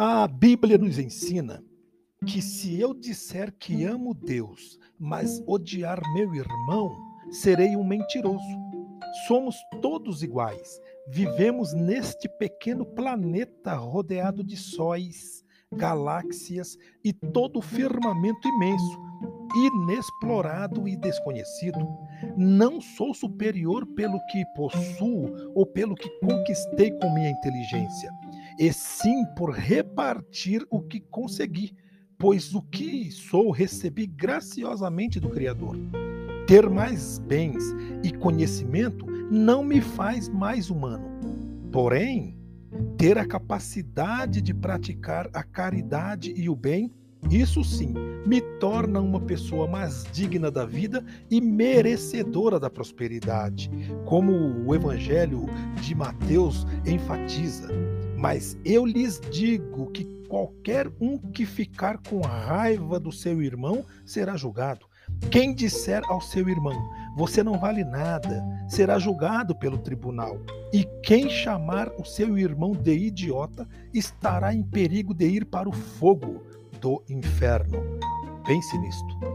A Bíblia nos ensina que se eu disser que amo Deus, mas odiar meu irmão, serei um mentiroso. Somos todos iguais. Vivemos neste pequeno planeta rodeado de sóis, galáxias e todo o firmamento imenso, inexplorado e desconhecido. Não sou superior pelo que possuo ou pelo que conquistei com minha inteligência, e sim por repartir o que consegui, pois o que sou recebi graciosamente do Criador. Ter mais bens e conhecimento não me faz mais humano. Porém, ter a capacidade de praticar a caridade e o bem, isso sim, me torna uma pessoa mais digna da vida e merecedora da prosperidade, como o Evangelho de Mateus enfatiza. Mas eu lhes digo que qualquer um que ficar com raiva do seu irmão será julgado. Quem disser ao seu irmão, você não vale nada, será julgado pelo tribunal. E quem chamar o seu irmão de idiota estará em perigo de ir para o fogo do inferno. Pense nisto.